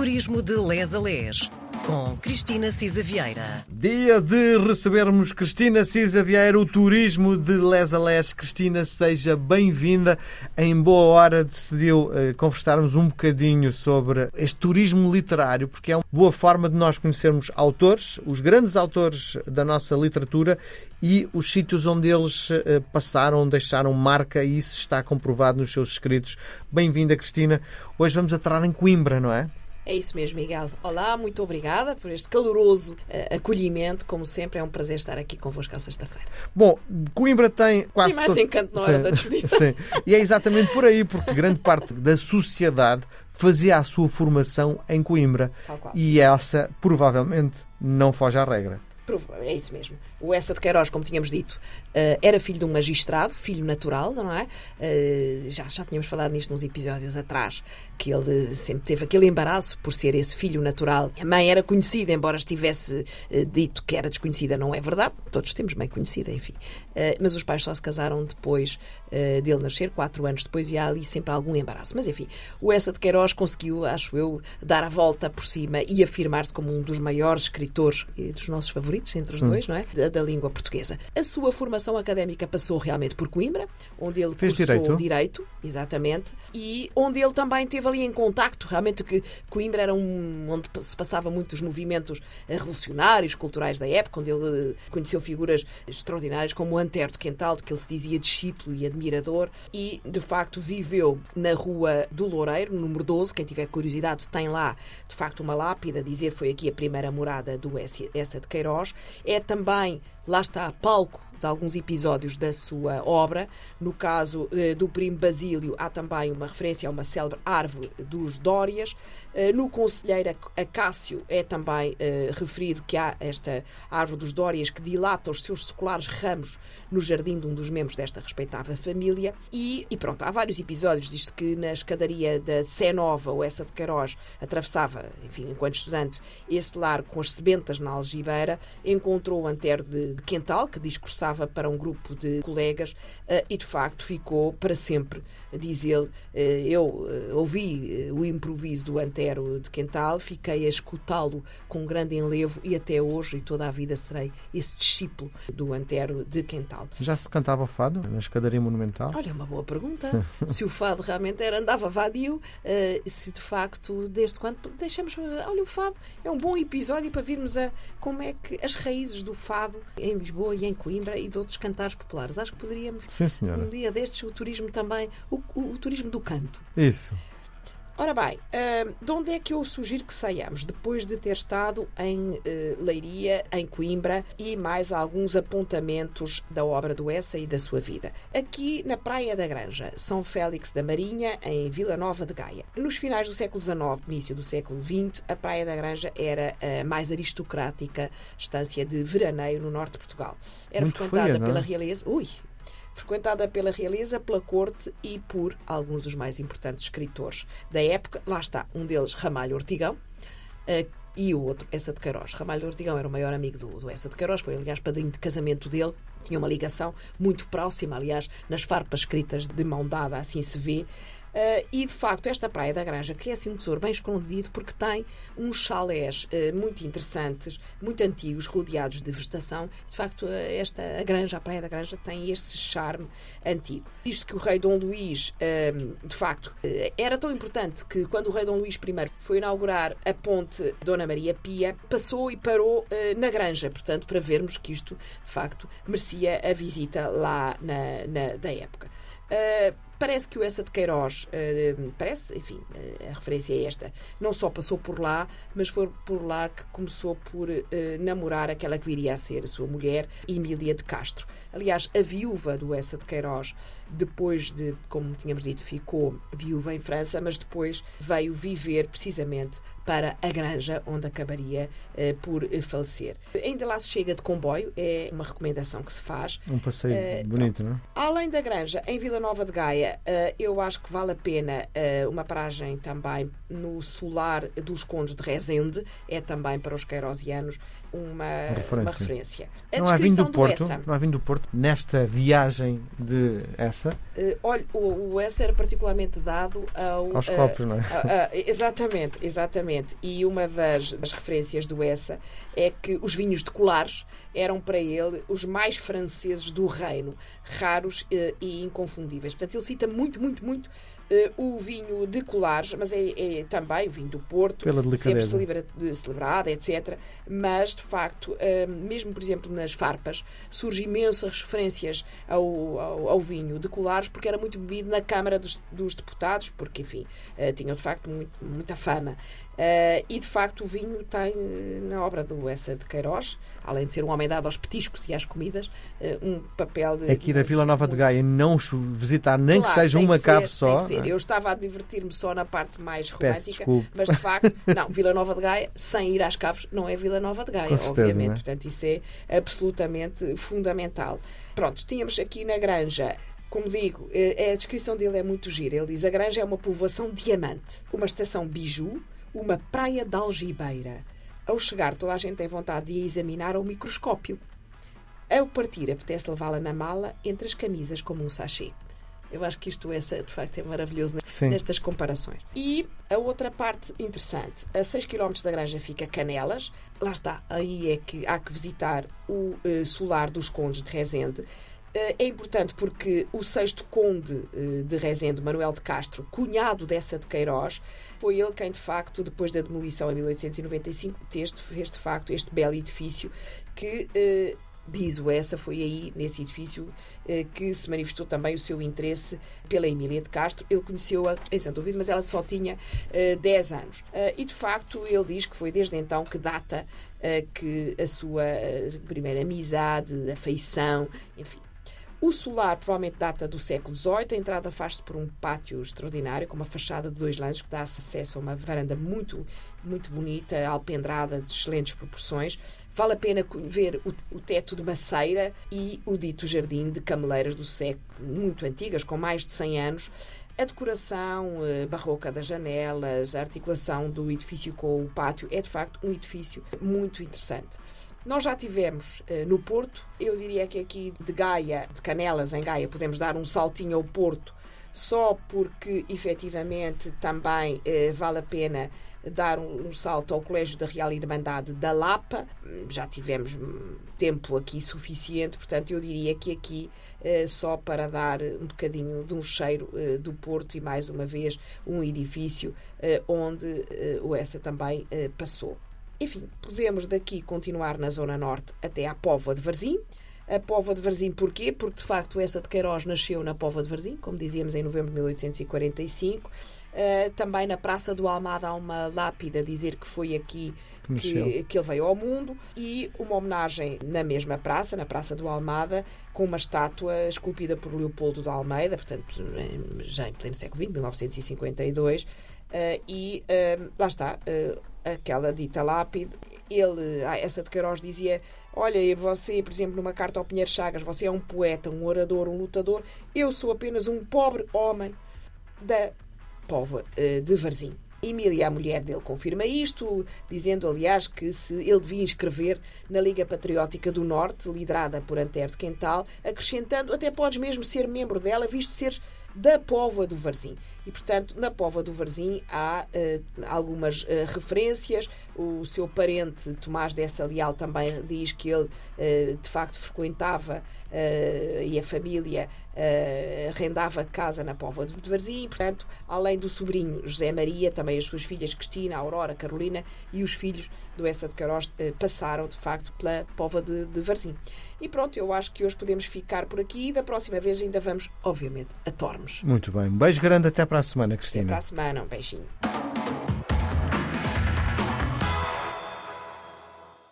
Turismo de Les a Les, com Cristina Cisa Vieira. Dia de recebermos Cristina Cisa Vieira, o turismo de Les a Les. Cristina, seja bem-vinda. Em boa hora decidiu eh, conversarmos um bocadinho sobre este turismo literário, porque é uma boa forma de nós conhecermos autores, os grandes autores da nossa literatura e os sítios onde eles eh, passaram, deixaram marca e isso está comprovado nos seus escritos. Bem-vinda, Cristina. Hoje vamos entrar em Coimbra, não é? É isso mesmo, Miguel. Olá, muito obrigada por este caloroso uh, acolhimento. Como sempre, é um prazer estar aqui convosco à sexta-feira. Bom, Coimbra tem quase. E mais todo... encanto na hora sim, da despedida. Sim. E é exatamente por aí, porque grande parte da sociedade fazia a sua formação em Coimbra. E essa, provavelmente, não foge à regra. É isso mesmo. O Essa de Queiroz, como tínhamos dito, eh, era filho de um magistrado, filho natural, não é? Eh, já, já tínhamos falado nisto nos episódios atrás, que ele sempre teve aquele embaraço por ser esse filho natural. A mãe era conhecida, embora estivesse eh, dito que era desconhecida, não é verdade. Todos temos mãe conhecida, enfim. Mas os pais só se casaram depois dele nascer, quatro anos depois, e há ali sempre algum embaraço. Mas enfim, o Essa de Queiroz conseguiu, acho eu, dar a volta por cima e afirmar-se como um dos maiores escritores e dos nossos favoritos entre os Sim. dois, não é? Da, da língua portuguesa. A sua formação académica passou realmente por Coimbra, onde ele Fez cursou direito. direito, exatamente, e onde ele também teve ali em contacto, realmente que Coimbra era um onde se passava muitos movimentos revolucionários, culturais da época, onde ele conheceu figuras extraordinárias como o Antero de Quental, de que ele se dizia discípulo e admirador, e de facto viveu na rua do Loureiro, número 12, quem tiver curiosidade tem lá, de facto, uma lápida a dizer foi aqui a primeira morada do Essa de Queiroz. É também lá está, palco de alguns episódios da sua obra. No caso eh, do primo Basílio, há também uma referência a uma célebre árvore dos Dórias. Eh, no Conselheiro Acácio é também eh, referido que há esta árvore dos Dórias que dilata os seus seculares ramos no jardim de um dos membros desta respeitável família. E, e pronto, há vários episódios. Diz-se que na escadaria da Sé Nova, ou essa de Queiroz, atravessava, enfim, enquanto estudante, esse lar com as sebentas na algibeira, encontrou o antero de, de Quental, que discursava para um grupo de colegas, uh, e de facto ficou para sempre diz ele, eh, eu eh, ouvi eh, o improviso do Antero de Quental, fiquei a escutá-lo com grande enlevo e até hoje e toda a vida serei esse discípulo do Antero de Quental. Já se cantava o fado na escadaria monumental? Olha, é uma boa pergunta. se o fado realmente era, andava vadio, se de facto, desde quando deixamos, olha, o fado é um bom episódio para virmos a como é que as raízes do fado em Lisboa e em Coimbra e de outros cantares populares. Acho que poderíamos, Sim, um dia destes, o turismo também, o o, o, turismo do canto. Isso. Ora bem, uh, de onde é que eu sugiro que saiamos? Depois de ter estado em uh, Leiria, em Coimbra e mais alguns apontamentos da obra do Essa e da sua vida. Aqui na Praia da Granja, São Félix da Marinha, em Vila Nova de Gaia. Nos finais do século XIX, início do século XX, a Praia da Granja era a mais aristocrática estância de veraneio no norte de Portugal. Era Muito frequentada fria, pela realeza. Ui, frequentada pela realeza, pela corte e por alguns dos mais importantes escritores da época. Lá está, um deles, Ramalho Ortigão, uh, e o outro, Essa de Queiroz. Ramalho Ortigão era o maior amigo do, do Essa de Queiroz, foi, aliás, padrinho de casamento dele, tinha uma ligação muito próxima, aliás, nas farpas escritas de mão dada, assim se vê. Uh, e de facto, esta Praia da Granja, que é assim um tesouro bem escondido, porque tem uns chalés uh, muito interessantes, muito antigos, rodeados de vegetação. De facto, uh, esta a Granja, a Praia da Granja, tem esse charme antigo. Diz-se que o rei Dom Luís, de facto, era tão importante que quando o rei Dom Luís I foi inaugurar a ponte Dona Maria Pia, passou e parou na Granja, portanto, para vermos que isto, de facto, merecia a visita lá na, na da época. Parece que o Essa de Queiroz, uh, parece, enfim, uh, a referência é esta, não só passou por lá, mas foi por lá que começou por uh, namorar aquela que viria a ser a sua mulher, Emília de Castro. Aliás, a viúva do Essa de Queiroz, depois de, como tínhamos dito, ficou viúva em França, mas depois veio viver precisamente para a Granja, onde acabaria por falecer. Ainda lá se chega de comboio, é uma recomendação que se faz. Um passeio uh, bonito, não é? Além da Granja, em Vila Nova de Gaia, uh, eu acho que vale a pena uma paragem também no solar dos Condes de Rezende, é também para os queirosianos uma Referência. uma referência. A Não há vinho descrição do Porto, Essa, não há vinho do Porto nesta viagem de essa eh, olha, o, o Essa era particularmente dado ao, aos eh, copos, não é? Ah, exatamente, exatamente. E uma das, das referências do Essa é que os vinhos de colares eram para ele os mais franceses do reino, raros eh, e inconfundíveis. Portanto, ele cita muito, muito, muito o vinho de colares, mas é, é também o vinho do Porto, sempre celebra, celebrado, etc. Mas, de facto, eh, mesmo, por exemplo, nas farpas, surgem imensas referências ao, ao, ao vinho de colares, porque era muito bebido na Câmara dos, dos Deputados, porque, enfim, eh, tinham, de facto, muito- muita fama. Eh, e, de facto, o vinho tem, na obra do Essa de Queiroz, além de ser um homem dado aos petiscos e às comidas, eh, um papel de... É que ir a Vila Nova de Gaia não visitar, nem que Claro, seja tem uma que cave ser, só. tem que ser. é? Eu estava a divertir-me só na parte mais romântica, mas de facto, não, Vila Nova de Gaia, sem ir às caves, não é Vila Nova de Gaia, certeza, obviamente. é? Portanto, isso é absolutamente fundamental. Pronto, tínhamos aqui na Granja. Como digo, eh, a descrição dele é muito gira. Ele diz: a Granja é uma povoação diamante, uma estação biju, uma praia de algibeira. Ao chegar, toda a gente tem vontade de a examinar ao microscópio. Ao partir, apetece levá-la na mala entre as camisas como um sachê. Eu acho que isto essa, de facto é maravilhoso né? Sim. nestas comparações. E a outra parte interessante, a 6 km da Granja fica Canelas. Lá está, aí é que há que visitar o eh, solar dos Condes de Rezende. Eh, é importante porque o sexto conde eh, de Rezende, Manuel de Castro, cunhado dessa de Queiroz, foi ele quem, de facto, depois da demolição em 1895, fez, de facto este belo edifício que eh, diz o Essa, foi aí, nesse edifício, que se manifestou também o seu interesse pela Emília de Castro. Ele conheceu-a em Santo Ovídio, mas ela só tinha eh, 10 anos. E, de facto, ele diz que foi desde então que data que a sua primeira amizade, afeição, enfim. O solar provavelmente data do século XVIII. A entrada faz-se por um pátio extraordinário, com uma fachada de dois lances que dá acesso a uma varanda muito, muito bonita, alpendrada, de excelentes proporções. Vale a pena ver o, o teto de maceira e o dito jardim de cameleiras do século muito antigas, com mais de 100 anos. A decoração eh, barroca das janelas, a articulação do edifício com o pátio é de facto um edifício muito interessante. Nós já tivemos eh, no Porto, eu diria que aqui de Gaia, de Canelas em Gaia, podemos dar um saltinho ao Porto, só porque efetivamente também eh, vale a pena dar um, um salto ao Colégio da Real Irmandade da Lapa. Já tivemos hum, tempo aqui suficiente, portanto, eu diria que aqui, eh, só para dar um bocadinho de um cheiro do Porto e mais uma vez um edifício onde o Essa também passou. Enfim, podemos daqui continuar na Zona Norte até à Póvoa de Varzim. A Póvoa de Varzim porquê? Porque, de facto, essa de Queiroz nasceu na Póvoa de Varzim, como dizíamos, em novembro de 1845. Uh, também na Praça do Almada há uma lápida a dizer que foi aqui Que que, ele veio ao mundo e uma homenagem na mesma praça, na Praça do Almada, com uma estátua esculpida por Leopoldo de Almeida, portanto, já em pleno século XX, 1952. Uh, e uh, lá está, uh, aquela dita lápide. Ele, ah, essa de Queiroz dizia: Olha, você, por exemplo, numa carta ao Pinheiro Chagas, você é um poeta, um orador, um lutador. Eu sou apenas um pobre homem da Póvoa eh, de Varzim. Emília, a mulher dele, confirma isto, dizendo, aliás, que se ele devia inscrever na Liga Patriótica do Norte, liderada por Antero de Quental, acrescentando, até podes mesmo ser membro dela, visto seres da Póvoa do Varzim. E, portanto, na Póvoa do Varzim há eh, algumas eh, referências. O seu parente, Tomás Dessa Leal, também diz que ele, eh, de facto, frequentava e a família arrendava casa na Póvoa de Varzim. Portanto, além do sobrinho José Maria, também as suas filhas Cristina, Aurora, Carolina e os filhos do Essa de Queiroz passaram, de facto, pela Póvoa de, de Varzim. E pronto, eu acho que hoje podemos ficar por aqui e da próxima vez ainda vamos, obviamente, a Tormes. Muito bem. Um beijo grande até para a semana, Até Cristina. para a semana, um beijinho.